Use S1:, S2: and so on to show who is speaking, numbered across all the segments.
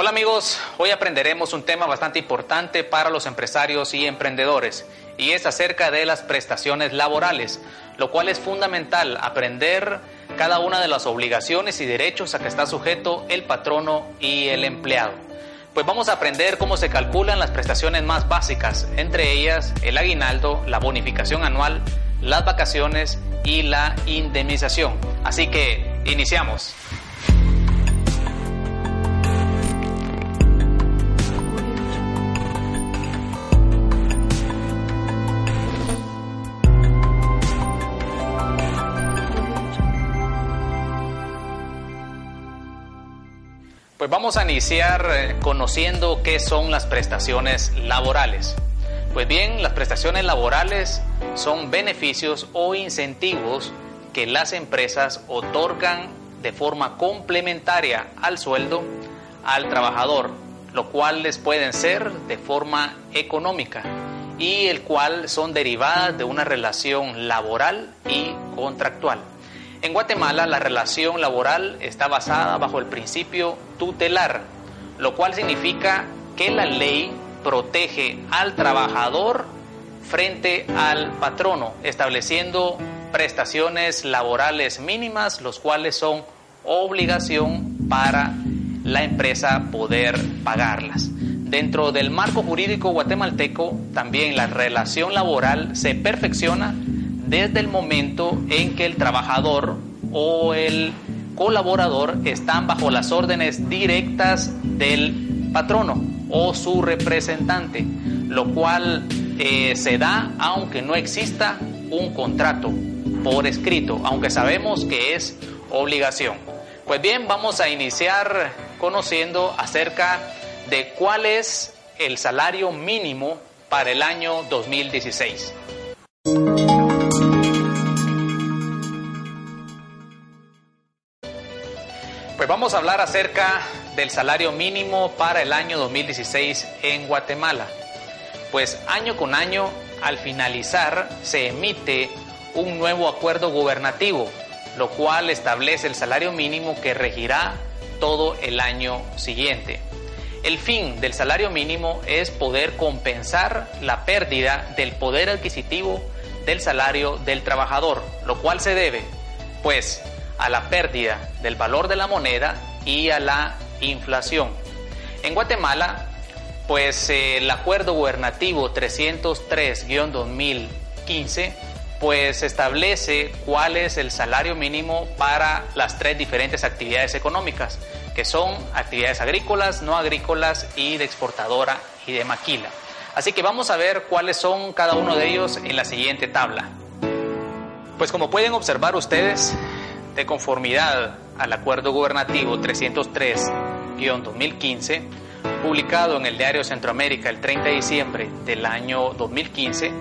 S1: Hola amigos, hoy aprenderemos un tema bastante importante para los empresarios y emprendedores y es acerca de las prestaciones laborales, lo cual es fundamental aprender cada una de las obligaciones y derechos a que está sujeto el patrono y el empleado. Pues vamos a aprender cómo se calculan las prestaciones más básicas, entre ellas el aguinaldo, la bonificación anual, las vacaciones y la indemnización. Así que iniciamos. Pues vamos a iniciar eh, conociendo qué son las prestaciones laborales. Pues bien, las prestaciones laborales son beneficios o incentivos que las empresas otorgan de forma complementaria al sueldo al trabajador, lo cual les pueden ser de forma económica y el cual son derivadas de una relación laboral y contractual. En Guatemala la relación laboral está basada bajo el principio tutelar, lo cual significa que la ley protege al trabajador frente al patrono, estableciendo prestaciones laborales mínimas, los cuales son obligación para la empresa poder pagarlas. Dentro del marco jurídico guatemalteco, también la relación laboral se perfecciona desde el momento en que el trabajador o el colaborador están bajo las órdenes directas del patrono o su representante, lo cual eh, se da aunque no exista un contrato por escrito, aunque sabemos que es obligación. Pues bien, vamos a iniciar conociendo acerca de cuál es el salario mínimo para el año 2016. Vamos a hablar acerca del salario mínimo para el año 2016 en Guatemala. Pues año con año, al finalizar, se emite un nuevo acuerdo gubernativo, lo cual establece el salario mínimo que regirá todo el año siguiente. El fin del salario mínimo es poder compensar la pérdida del poder adquisitivo del salario del trabajador, lo cual se debe, pues, a la pérdida del valor de la moneda y a la inflación. En Guatemala, pues el acuerdo gubernativo 303-2015 pues establece cuál es el salario mínimo para las tres diferentes actividades económicas, que son actividades agrícolas, no agrícolas y de exportadora y de maquila. Así que vamos a ver cuáles son cada uno de ellos en la siguiente tabla. Pues como pueden observar ustedes, de conformidad al Acuerdo Gubernativo 303-2015, publicado en el Diario Centroamérica el 30 de diciembre del año 2015,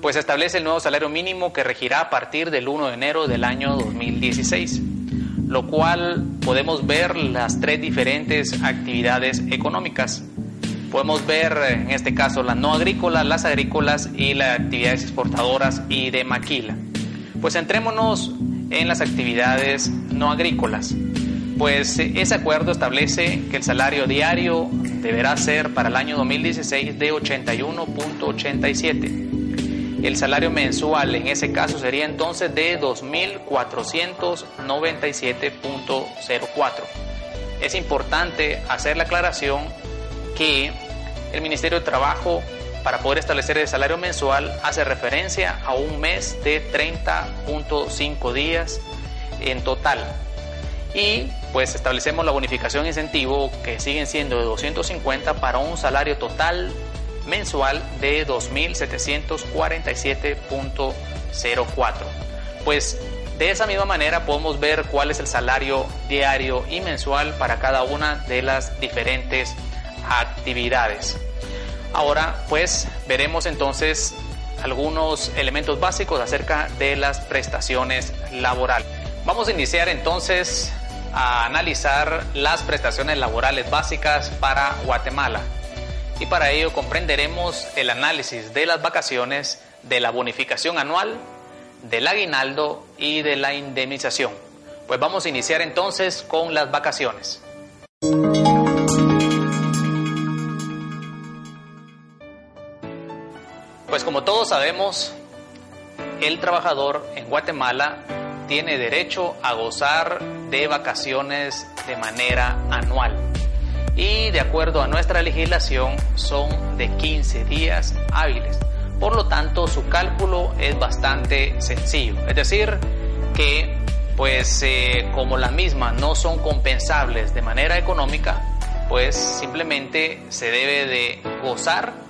S1: pues establece el nuevo salario mínimo que regirá a partir del 1 de enero del año 2016, lo cual podemos ver las tres diferentes actividades económicas. Podemos ver en este caso las no agrícolas, las agrícolas y las actividades exportadoras y de maquila. Pues entrémonos en las actividades no agrícolas. Pues eh, ese acuerdo establece que el salario diario deberá ser para el año 2016 de 81.87. El salario mensual en ese caso sería entonces de 2.497.04. Es importante hacer la aclaración que el Ministerio de Trabajo para poder establecer el salario mensual hace referencia a un mes de 30.5 días en total. Y pues establecemos la bonificación incentivo que siguen siendo de 250 para un salario total mensual de 2.747.04. Pues de esa misma manera podemos ver cuál es el salario diario y mensual para cada una de las diferentes actividades. Ahora pues veremos entonces algunos elementos básicos acerca de las prestaciones laborales. Vamos a iniciar entonces a analizar las prestaciones laborales básicas para Guatemala y para ello comprenderemos el análisis de las vacaciones, de la bonificación anual, del aguinaldo y de la indemnización. Pues vamos a iniciar entonces con las vacaciones. Pues como todos sabemos, el trabajador en Guatemala tiene derecho a gozar de vacaciones de manera anual. Y de acuerdo a nuestra legislación son de 15 días hábiles. Por lo tanto, su cálculo es bastante sencillo. Es decir, que pues eh, como la misma no son compensables de manera económica, pues simplemente se debe de gozar,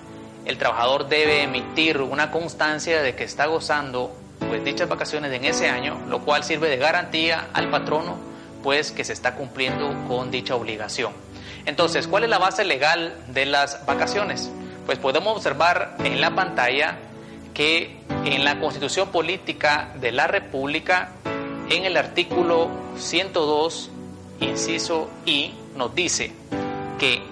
S1: el trabajador debe emitir una constancia de que está gozando pues dichas vacaciones en ese año, lo cual sirve de garantía al patrono pues que se está cumpliendo con dicha obligación. Entonces, ¿cuál es la base legal de las vacaciones? Pues podemos observar en la pantalla que en la Constitución Política de la República en el artículo 102, inciso I, nos dice que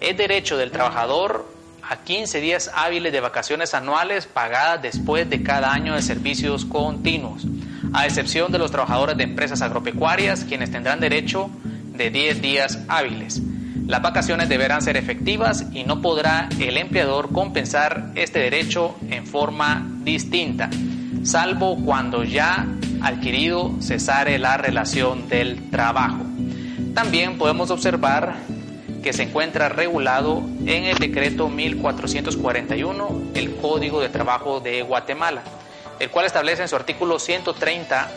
S1: es derecho del trabajador a 15 días hábiles de vacaciones anuales pagadas después de cada año de servicios continuos, a excepción de los trabajadores de empresas agropecuarias, quienes tendrán derecho de 10 días hábiles. Las vacaciones deberán ser efectivas y no podrá el empleador compensar este derecho en forma distinta, salvo cuando ya adquirido cesare la relación del trabajo. También podemos observar que se encuentra regulado en el decreto 1441, el Código de Trabajo de Guatemala, el cual establece en su artículo 130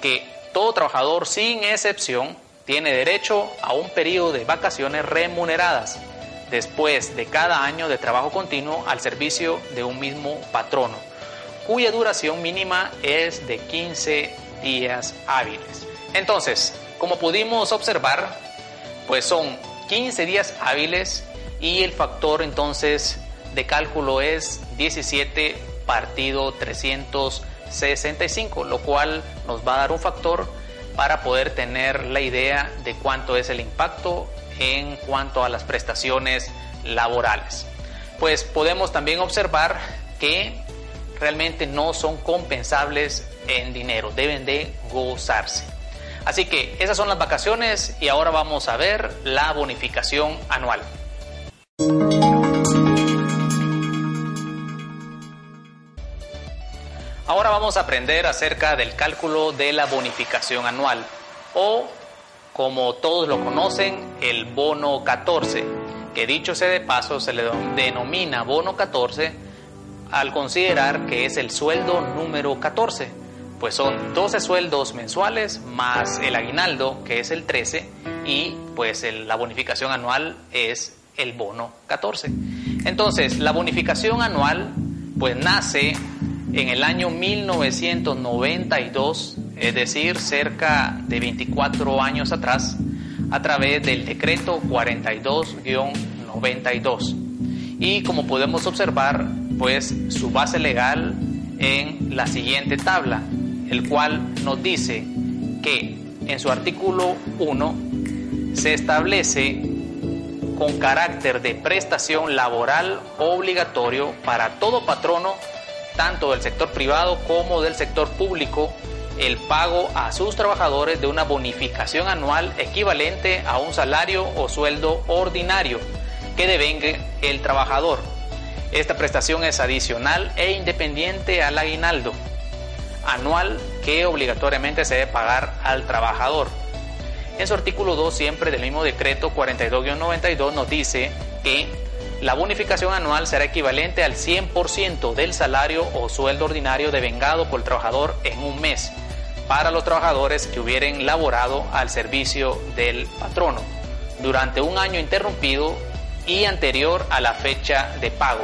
S1: que todo trabajador sin excepción tiene derecho a un periodo de vacaciones remuneradas después de cada año de trabajo continuo al servicio de un mismo patrono cuya duración mínima es de 15 días hábiles. Entonces, como pudimos observar, pues son 15 días hábiles y el factor entonces de cálculo es 17 partido 365, lo cual nos va a dar un factor para poder tener la idea de cuánto es el impacto en cuanto a las prestaciones laborales. Pues podemos también observar que realmente no son compensables en dinero, deben de gozarse. Así que esas son las vacaciones y ahora vamos a ver la bonificación anual. Ahora vamos a aprender acerca del cálculo de la bonificación anual o como todos lo conocen, el bono 14, que dicho sea de paso se le denomina bono 14 al considerar que es el sueldo número 14, pues son 12 sueldos mensuales más el aguinaldo, que es el 13, y pues la bonificación anual es el bono 14. Entonces, la bonificación anual pues nace en el año 1992, es decir, cerca de 24 años atrás, a través del decreto 42-92. Y como podemos observar, pues su base legal en la siguiente tabla, el cual nos dice que en su artículo 1 se establece con carácter de prestación laboral obligatorio para todo patrono, tanto del sector privado como del sector público, el pago a sus trabajadores de una bonificación anual equivalente a un salario o sueldo ordinario que devengue el trabajador. Esta prestación es adicional e independiente al aguinaldo anual que obligatoriamente se debe pagar al trabajador. En su artículo 2 siempre del mismo decreto 42-92 nos dice que la bonificación anual será equivalente al 100% del salario o sueldo ordinario devengado por el trabajador en un mes para los trabajadores que hubieran laborado al servicio del patrono durante un año interrumpido y anterior a la fecha de pago.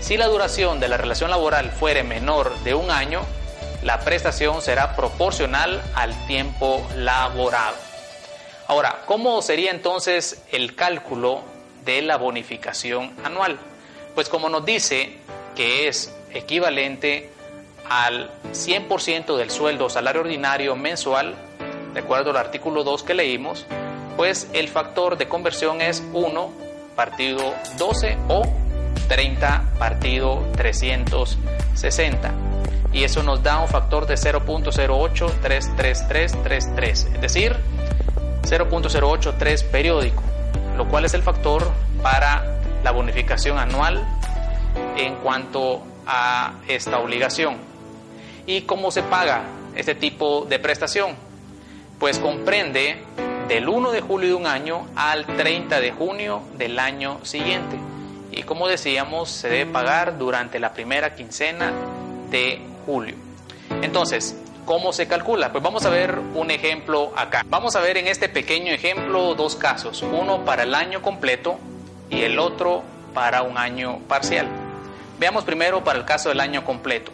S1: Si la duración de la relación laboral fuere menor de un año, la prestación será proporcional al tiempo laborado. Ahora, ¿cómo sería entonces el cálculo de la bonificación anual? Pues como nos dice que es equivalente al 100% del sueldo salario ordinario mensual, de acuerdo al artículo 2 que leímos, pues el factor de conversión es 1 partido 12 o 30 partido 360. Y eso nos da un factor de 0.0833333, es decir, 0.083 periódico, lo cual es el factor para la bonificación anual en cuanto a esta obligación. ¿Y cómo se paga este tipo de prestación? Pues comprende del 1 de julio de un año al 30 de junio del año siguiente. Y como decíamos, se debe pagar durante la primera quincena de julio. Entonces, ¿cómo se calcula? Pues vamos a ver un ejemplo acá. Vamos a ver en este pequeño ejemplo dos casos, uno para el año completo y el otro para un año parcial. Veamos primero para el caso del año completo.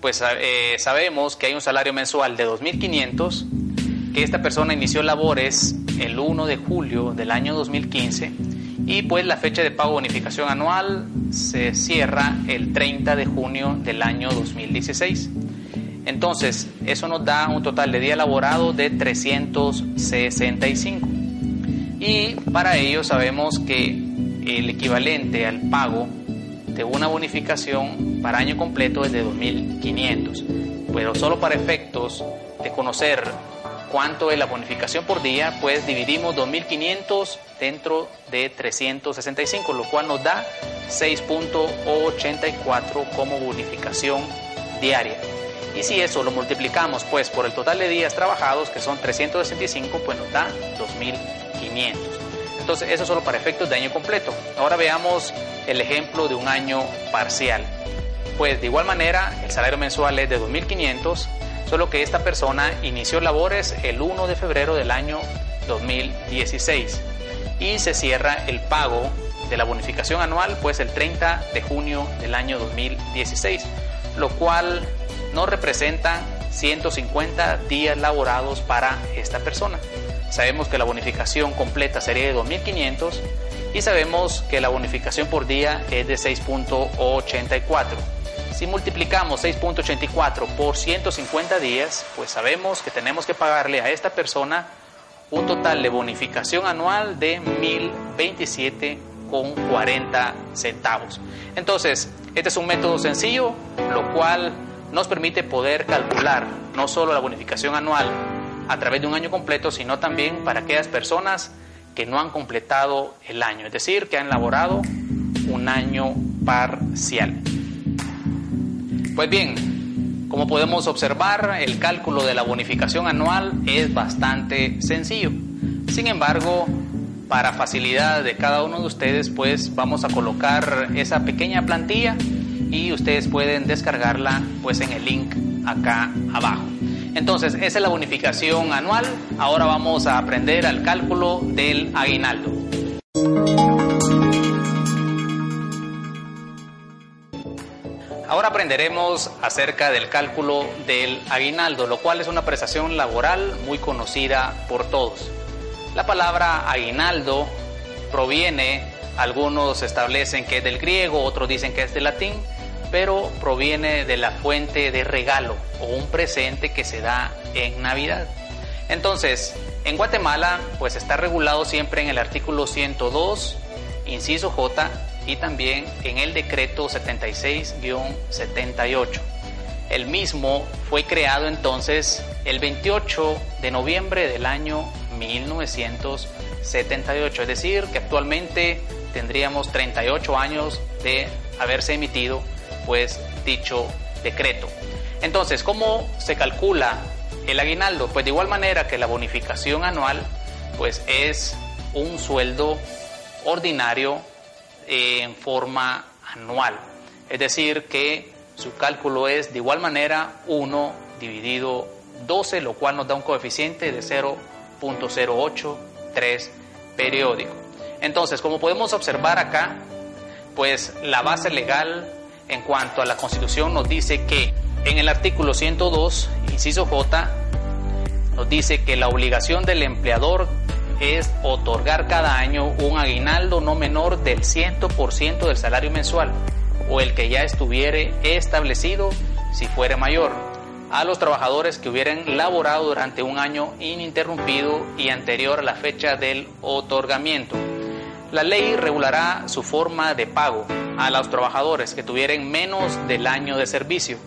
S1: Pues eh, sabemos que hay un salario mensual de 2.500, que esta persona inició labores el 1 de julio del año 2015 y pues la fecha de pago bonificación anual se cierra el 30 de junio del año 2016. Entonces, eso nos da un total de día laborado de 365. Y para ello sabemos que el equivalente al pago de una bonificación para año completo es de 2.500. Pero solo para efectos de conocer cuánto es la bonificación por día, pues dividimos 2.500 dentro de 365, lo cual nos da 6.84 como bonificación diaria. Y si eso lo multiplicamos pues por el total de días trabajados, que son 365, pues nos da 2.500. Entonces eso solo para efectos de año completo. Ahora veamos el ejemplo de un año parcial. Pues de igual manera el salario mensual es de 2.500, solo que esta persona inició labores el 1 de febrero del año 2016 y se cierra el pago de la bonificación anual pues el 30 de junio del año 2016, lo cual no representa 150 días laborados para esta persona. Sabemos que la bonificación completa sería de 2.500 y sabemos que la bonificación por día es de 6.84. Si multiplicamos 6.84 por 150 días, pues sabemos que tenemos que pagarle a esta persona un total de bonificación anual de 1.027,40 centavos. Entonces, este es un método sencillo, lo cual nos permite poder calcular no solo la bonificación anual a través de un año completo, sino también para aquellas personas que no han completado el año, es decir, que han laborado un año parcial. Pues bien, como podemos observar, el cálculo de la bonificación anual es bastante sencillo. Sin embargo, para facilidad de cada uno de ustedes, pues vamos a colocar esa pequeña plantilla y ustedes pueden descargarla pues en el link acá abajo. Entonces, esa es la bonificación anual. Ahora vamos a aprender al cálculo del aguinaldo. Aprenderemos acerca del cálculo del aguinaldo, lo cual es una prestación laboral muy conocida por todos. La palabra aguinaldo proviene, algunos establecen que es del griego, otros dicen que es del latín, pero proviene de la fuente de regalo o un presente que se da en Navidad. Entonces, en Guatemala, pues está regulado siempre en el artículo 102, inciso J, y también en el decreto 76-78. El mismo fue creado entonces el 28 de noviembre del año 1978, es decir, que actualmente tendríamos 38 años de haberse emitido pues dicho decreto. Entonces, ¿cómo se calcula el aguinaldo? Pues de igual manera que la bonificación anual, pues es un sueldo ordinario en forma anual. Es decir, que su cálculo es de igual manera 1 dividido 12, lo cual nos da un coeficiente de 0.083 periódico. Entonces, como podemos observar acá, pues la base legal en cuanto a la Constitución nos dice que en el artículo 102, inciso J, nos dice que la obligación del empleador es otorgar cada año un aguinaldo no menor del 100% del salario mensual o el que ya estuviere establecido si fuere mayor a los trabajadores que hubieran laborado durante un año ininterrumpido y anterior a la fecha del otorgamiento. La ley regulará su forma de pago a los trabajadores que tuvieran menos del año de servicio.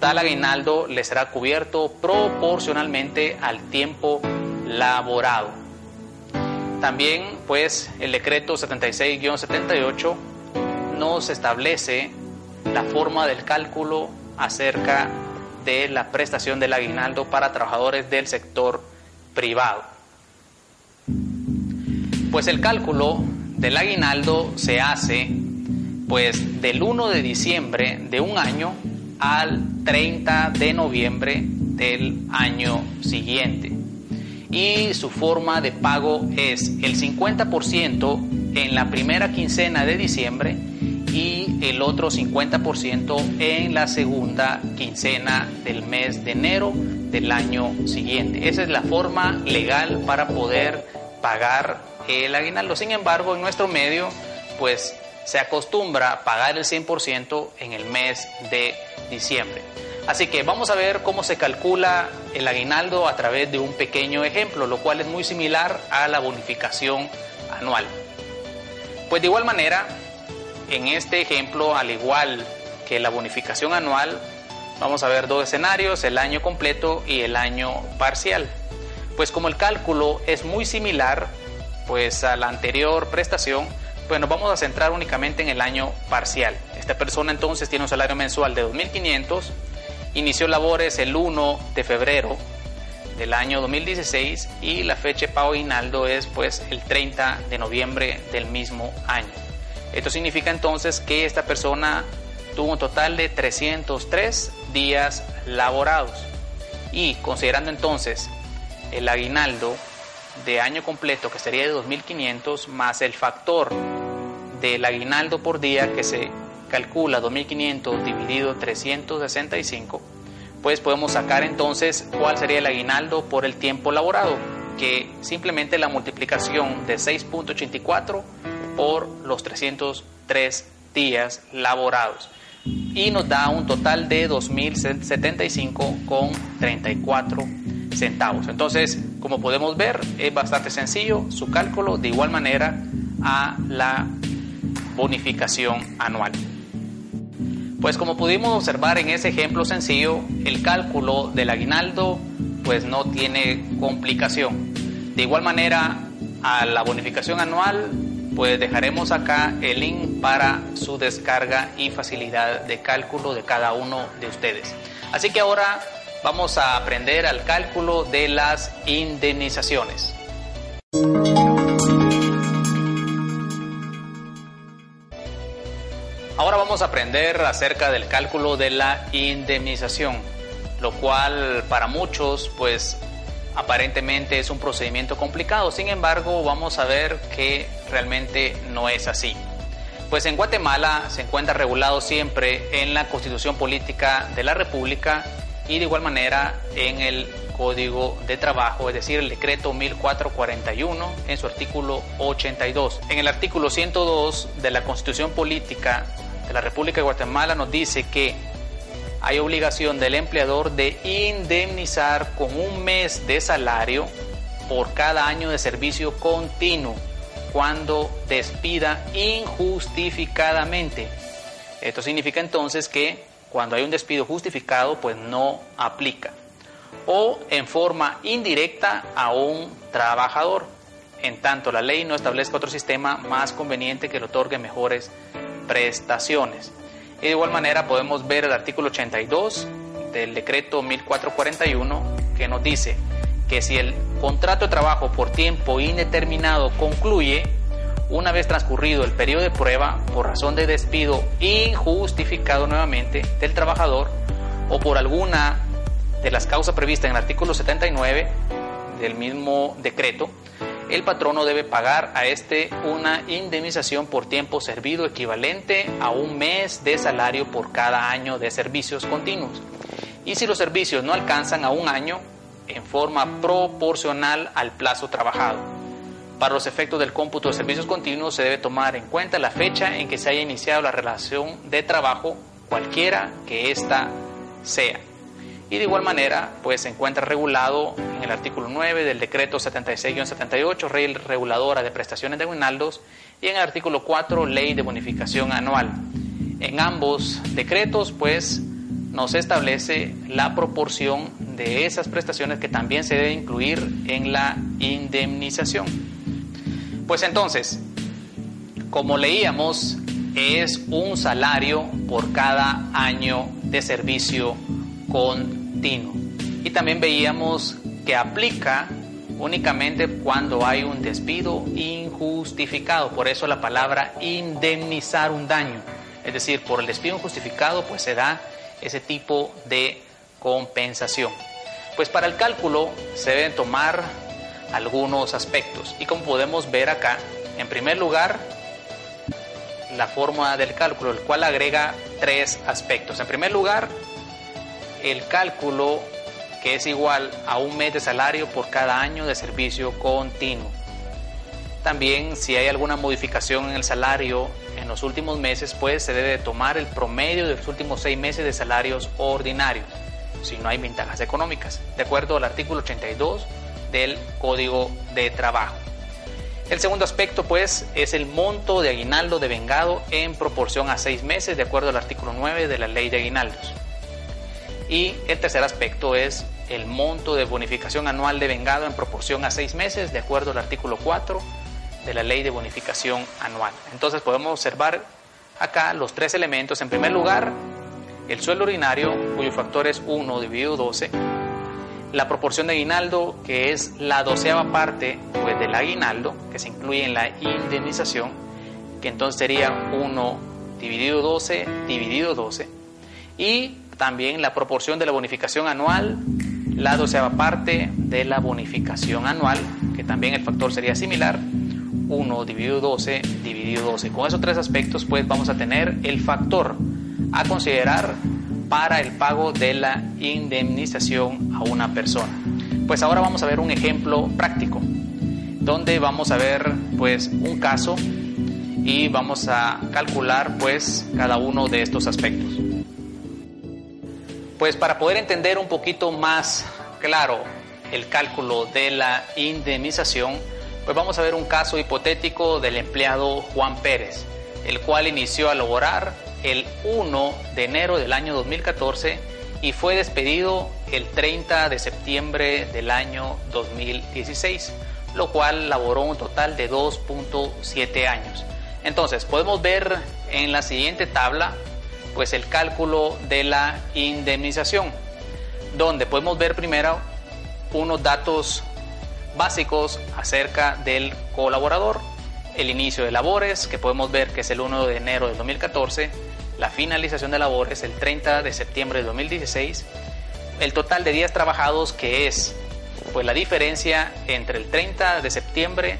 S1: Tal aguinaldo les será cubierto proporcionalmente al tiempo laborado. También, pues, el decreto 76-78 nos establece la forma del cálculo acerca de la prestación del aguinaldo para trabajadores del sector privado. Pues el cálculo del aguinaldo se hace pues del 1 de diciembre de un año al 30 de noviembre del año siguiente. Y su forma de pago es el 50% en la primera quincena de diciembre y el otro 50% en la segunda quincena del mes de enero del año siguiente. Esa es la forma legal para poder pagar el aguinaldo. Sin embargo, en nuestro medio, pues se acostumbra a pagar el 100% en el mes de diciembre. Así que vamos a ver cómo se calcula el aguinaldo a través de un pequeño ejemplo, lo cual es muy similar a la bonificación anual. Pues de igual manera, en este ejemplo, al igual que la bonificación anual, vamos a ver dos escenarios, el año completo y el año parcial. Pues como el cálculo es muy similar pues a la anterior prestación, pues nos vamos a centrar únicamente en el año parcial. Esta persona entonces tiene un salario mensual de 2.500 Inició labores el 1 de febrero del año 2016 y la fecha de pago aguinaldo es pues el 30 de noviembre del mismo año. Esto significa entonces que esta persona tuvo un total de 303 días laborados y considerando entonces el aguinaldo de año completo que sería de 2.500 más el factor del aguinaldo por día que se calcula 2500 dividido 365, pues podemos sacar entonces cuál sería el aguinaldo por el tiempo laborado, que simplemente la multiplicación de 6.84 por los 303 días laborados y nos da un total de 2.075 con 34 centavos. Entonces, como podemos ver, es bastante sencillo su cálculo de igual manera a la bonificación anual. Pues como pudimos observar en ese ejemplo sencillo, el cálculo del aguinaldo pues no tiene complicación. De igual manera, a la bonificación anual pues dejaremos acá el link para su descarga y facilidad de cálculo de cada uno de ustedes. Así que ahora vamos a aprender al cálculo de las indemnizaciones. Aprender acerca del cálculo de la indemnización, lo cual para muchos pues aparentemente es un procedimiento complicado, sin embargo vamos a ver que realmente no es así. Pues en Guatemala se encuentra regulado siempre en la Constitución Política de la República y de igual manera en el Código de Trabajo, es decir, el decreto 1441 en su artículo 82. En el artículo 102 de la Constitución Política de la República de Guatemala nos dice que hay obligación del empleador de indemnizar con un mes de salario por cada año de servicio continuo cuando despida injustificadamente. Esto significa entonces que cuando hay un despido justificado, pues no aplica. O en forma indirecta a un trabajador, en tanto la ley no establezca otro sistema más conveniente que le otorgue mejores prestaciones. Y de igual manera podemos ver el artículo 82 del decreto 1441 que nos dice que si el contrato de trabajo por tiempo indeterminado concluye, una vez transcurrido el periodo de prueba por razón de despido injustificado nuevamente del trabajador o por alguna de las causas previstas en el artículo 79 del mismo decreto, el patrono debe pagar a este una indemnización por tiempo servido equivalente a un mes de salario por cada año de servicios continuos. Y si los servicios no alcanzan a un año, en forma proporcional al plazo trabajado. Para los efectos del cómputo de servicios continuos se debe tomar en cuenta la fecha en que se haya iniciado la relación de trabajo, cualquiera que ésta sea y de igual manera pues se encuentra regulado en el artículo 9 del decreto 76-78, ley reguladora de prestaciones de aguinaldos y en el artículo 4, ley de bonificación anual. En ambos decretos pues nos establece la proporción de esas prestaciones que también se debe incluir en la indemnización. Pues entonces, como leíamos es un salario por cada año de servicio Y también veíamos que aplica únicamente cuando hay un despido injustificado. Por eso la palabra indemnizar un daño. Es decir, por el despido injustificado pues se da ese tipo de compensación. Pues para el cálculo se deben tomar algunos aspectos y como podemos ver acá, en primer lugar, la fórmula del cálculo, el cual agrega tres aspectos. En primer lugar, el cálculo que es igual a un mes de salario por cada año de servicio continuo. También si hay alguna modificación en el salario en los últimos meses, pues se debe tomar el promedio de los últimos seis meses de salarios ordinarios, si no hay ventajas económicas, de acuerdo al artículo 82 del Código de Trabajo. El segundo aspecto, pues, es el monto de aguinaldo de vengado en proporción a seis meses, de acuerdo al artículo 9 de la Ley de Aguinaldos. Y el tercer aspecto es el monto de bonificación anual de vengado en proporción a seis meses, de acuerdo al artículo 4 de la ley de bonificación anual. Entonces podemos observar acá los tres elementos. En primer lugar, el sueldo ordinario, cuyo factor es 1 dividido 12. La proporción de aguinaldo, que es la doceava parte pues, del aguinaldo, que se incluye en la indemnización, que entonces sería 1 dividido 12 dividido 12. Y también la proporción de la bonificación anual, la doceava parte de la bonificación anual, que también el factor sería similar, 1 dividido 12 dividido 12. Con esos tres aspectos pues vamos a tener el factor a considerar para el pago de la indemnización a una persona. Pues ahora vamos a ver un ejemplo práctico donde vamos a ver pues un caso y vamos a calcular pues cada uno de estos aspectos. Pues para poder entender un poquito más claro el cálculo de la indemnización, pues vamos a ver un caso hipotético del empleado Juan Pérez, el cual inició a laborar el 1 de enero del año 2014 y fue despedido el 30 de septiembre del año 2016, lo cual laboró un total de 2.7 años. Entonces, podemos ver en la siguiente tabla pues el cálculo de la indemnización, donde podemos ver primero unos datos básicos acerca del colaborador, el inicio de labores, que podemos ver que es el 1 de enero de 2014, la finalización de labores el 30 de septiembre de 2016, el total de días trabajados que es pues la diferencia entre el 30 de septiembre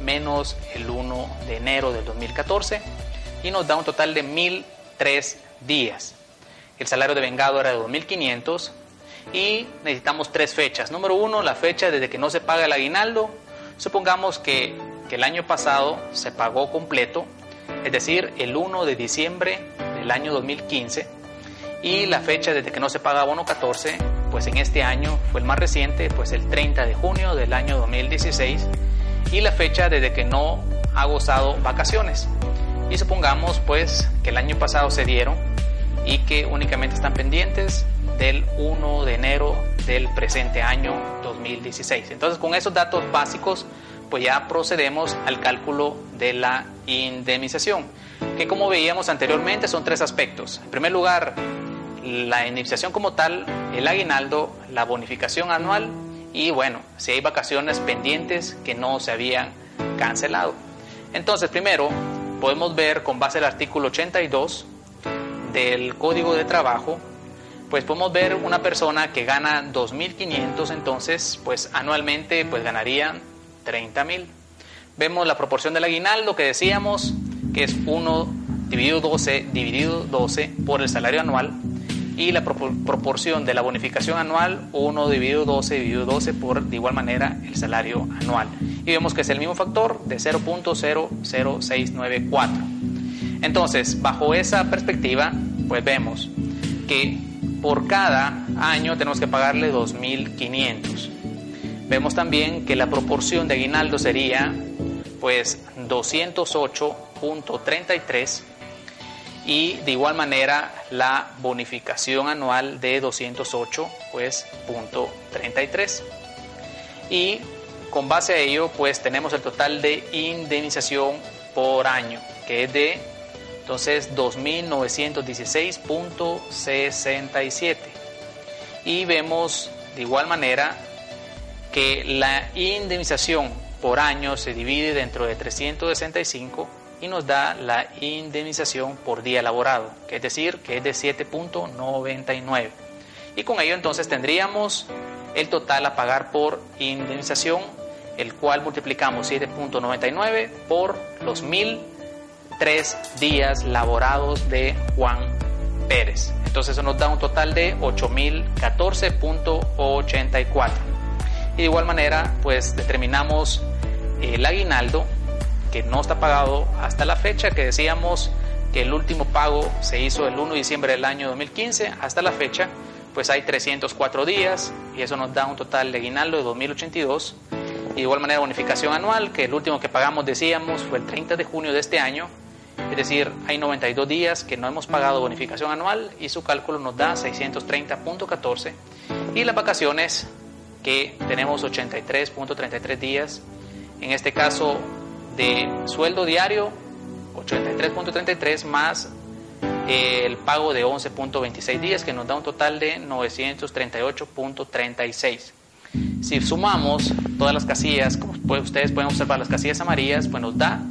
S1: menos el 1 de enero del 2014 y nos da un total de 1003 días. El salario de vengado era de 2500 y necesitamos tres fechas. Número uno, la fecha desde que no se paga el aguinaldo. Supongamos que, el año pasado se pagó completo, es decir, el 1 de diciembre del año 2015. Y la fecha desde que no se paga bono 14, pues en este año fue el más reciente, pues el 30 de junio del año 2016. Y la fecha desde que no ha gozado vacaciones. Y supongamos pues que el año pasado se dieron y que únicamente están pendientes del 1 de enero del presente año 2016. Entonces, con esos datos básicos, pues ya procedemos al cálculo de la indemnización, que como veíamos anteriormente son tres aspectos. En primer lugar, la indemnización como tal, el aguinaldo, la bonificación anual y bueno, si hay vacaciones pendientes que no se habían cancelado. Entonces, primero, podemos ver con base al artículo 82 del Código de Trabajo pues podemos ver una persona que gana 2.500, entonces pues anualmente pues ganaría 30.000. Vemos la proporción del aguinaldo que decíamos, que es 1 dividido 12 dividido 12 por el salario anual y la proporción de la bonificación anual 1 dividido 12 dividido 12 por de igual manera el salario anual. Y vemos que es el mismo factor de 0.00694. Entonces, bajo esa perspectiva, pues vemos que por cada año tenemos que pagarle 2.500. Vemos también que la proporción de aguinaldo sería pues 208.33 y de igual manera la bonificación anual de 208 pues punto 33 y con base a ello pues tenemos el total de indemnización por año que es de Entonces 2.916.67. Y vemos de igual manera que la indemnización por año se divide dentro de 365 y nos da la indemnización por día laborado, que es decir, que es de 7.99. Y con ello entonces tendríamos el total a pagar por indemnización, el cual multiplicamos 7.99 por los 1003 días laborados de Juan Pérez. Entonces eso nos da un total de 8.014.84. Y de igual manera, pues determinamos el aguinaldo que no está pagado hasta la fecha que decíamos que el último pago se hizo el 1 de diciembre del año 2015 hasta la fecha pues hay 304 días y eso nos da un total de aguinaldo de 2082 y de igual manera bonificación anual que el último que pagamos decíamos fue el 30 de junio de este año. Es decir, hay 92 días que no hemos pagado bonificación anual y su cálculo nos da 630.14 y las vacaciones que tenemos 83.33 días. En este caso de sueldo diario 83.33 más el pago de 11.26 días que nos da un total de 938.36. Si sumamos todas las casillas, como ustedes pueden observar las casillas amarillas, pues nos da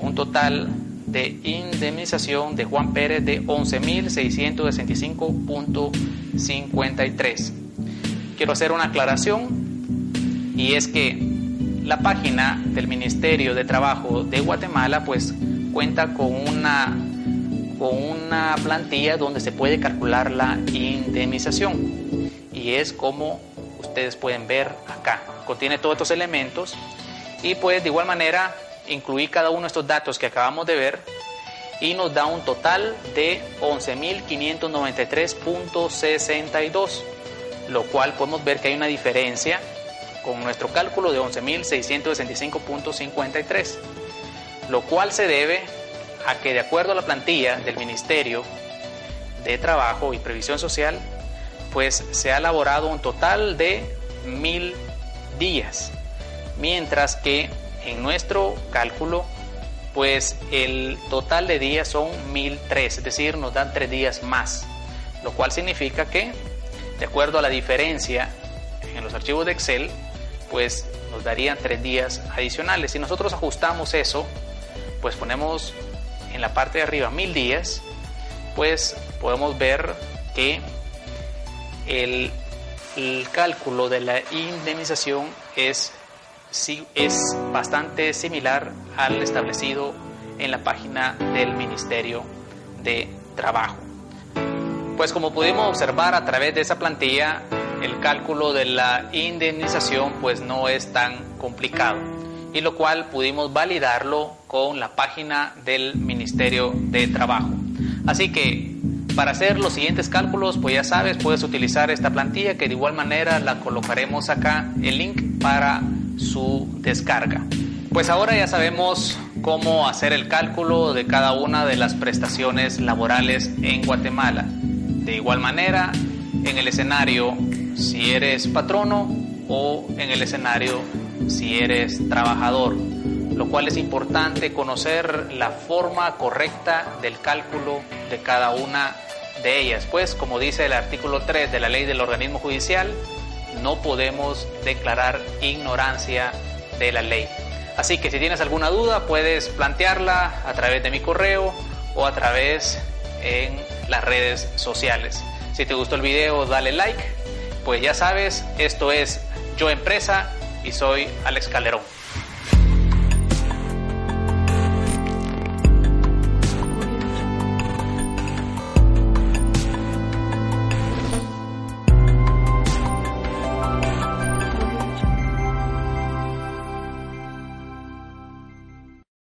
S1: un total de indemnización de Juan Pérez de 11.665.53. Quiero hacer una aclaración y es que la página del Ministerio de Trabajo de Guatemala pues cuenta con una, con una plantilla donde se puede calcular la indemnización y es como ustedes pueden ver acá. Contiene todos estos elementos y pues de igual manera incluir cada uno de estos datos que acabamos de ver y nos da un total de 11.593.62, lo cual podemos ver que hay una diferencia con nuestro cálculo de 11.665.53, lo cual se debe a que de acuerdo a la plantilla del Ministerio de Trabajo y Previsión Social, pues se ha elaborado un total de mil días, mientras que en nuestro cálculo, pues el total de días son 1003, es decir, nos dan tres días más, lo cual significa que, de acuerdo a la diferencia en los archivos de Excel, pues nos darían tres días adicionales. Si nosotros ajustamos eso, pues ponemos en la parte de arriba mil días, pues podemos ver que el, cálculo de la indemnización es, es bastante similar al establecido en la página del Ministerio de Trabajo. Pues como pudimos observar a través de esa plantilla, el cálculo de la indemnización pues no es tan complicado y lo cual pudimos validarlo con la página del Ministerio de Trabajo. Así que para hacer los siguientes cálculos, pues ya sabes, puedes utilizar esta plantilla que de igual manera la colocaremos acá el link para su descarga. Pues ahora ya sabemos cómo hacer el cálculo de cada una de las prestaciones laborales en Guatemala. De igual manera, en el escenario si eres patrono o en el escenario si eres trabajador, lo cual es importante conocer la forma correcta del cálculo de cada una de ellas, pues como dice el artículo 3 de la ley del organismo judicial, no podemos declarar ignorancia de la ley. Así que si tienes alguna duda puedes plantearla a través de mi correo o a través en las redes sociales. Si te gustó el video dale like pues ya sabes, esto es Yo Empresa y soy Alex Calderón.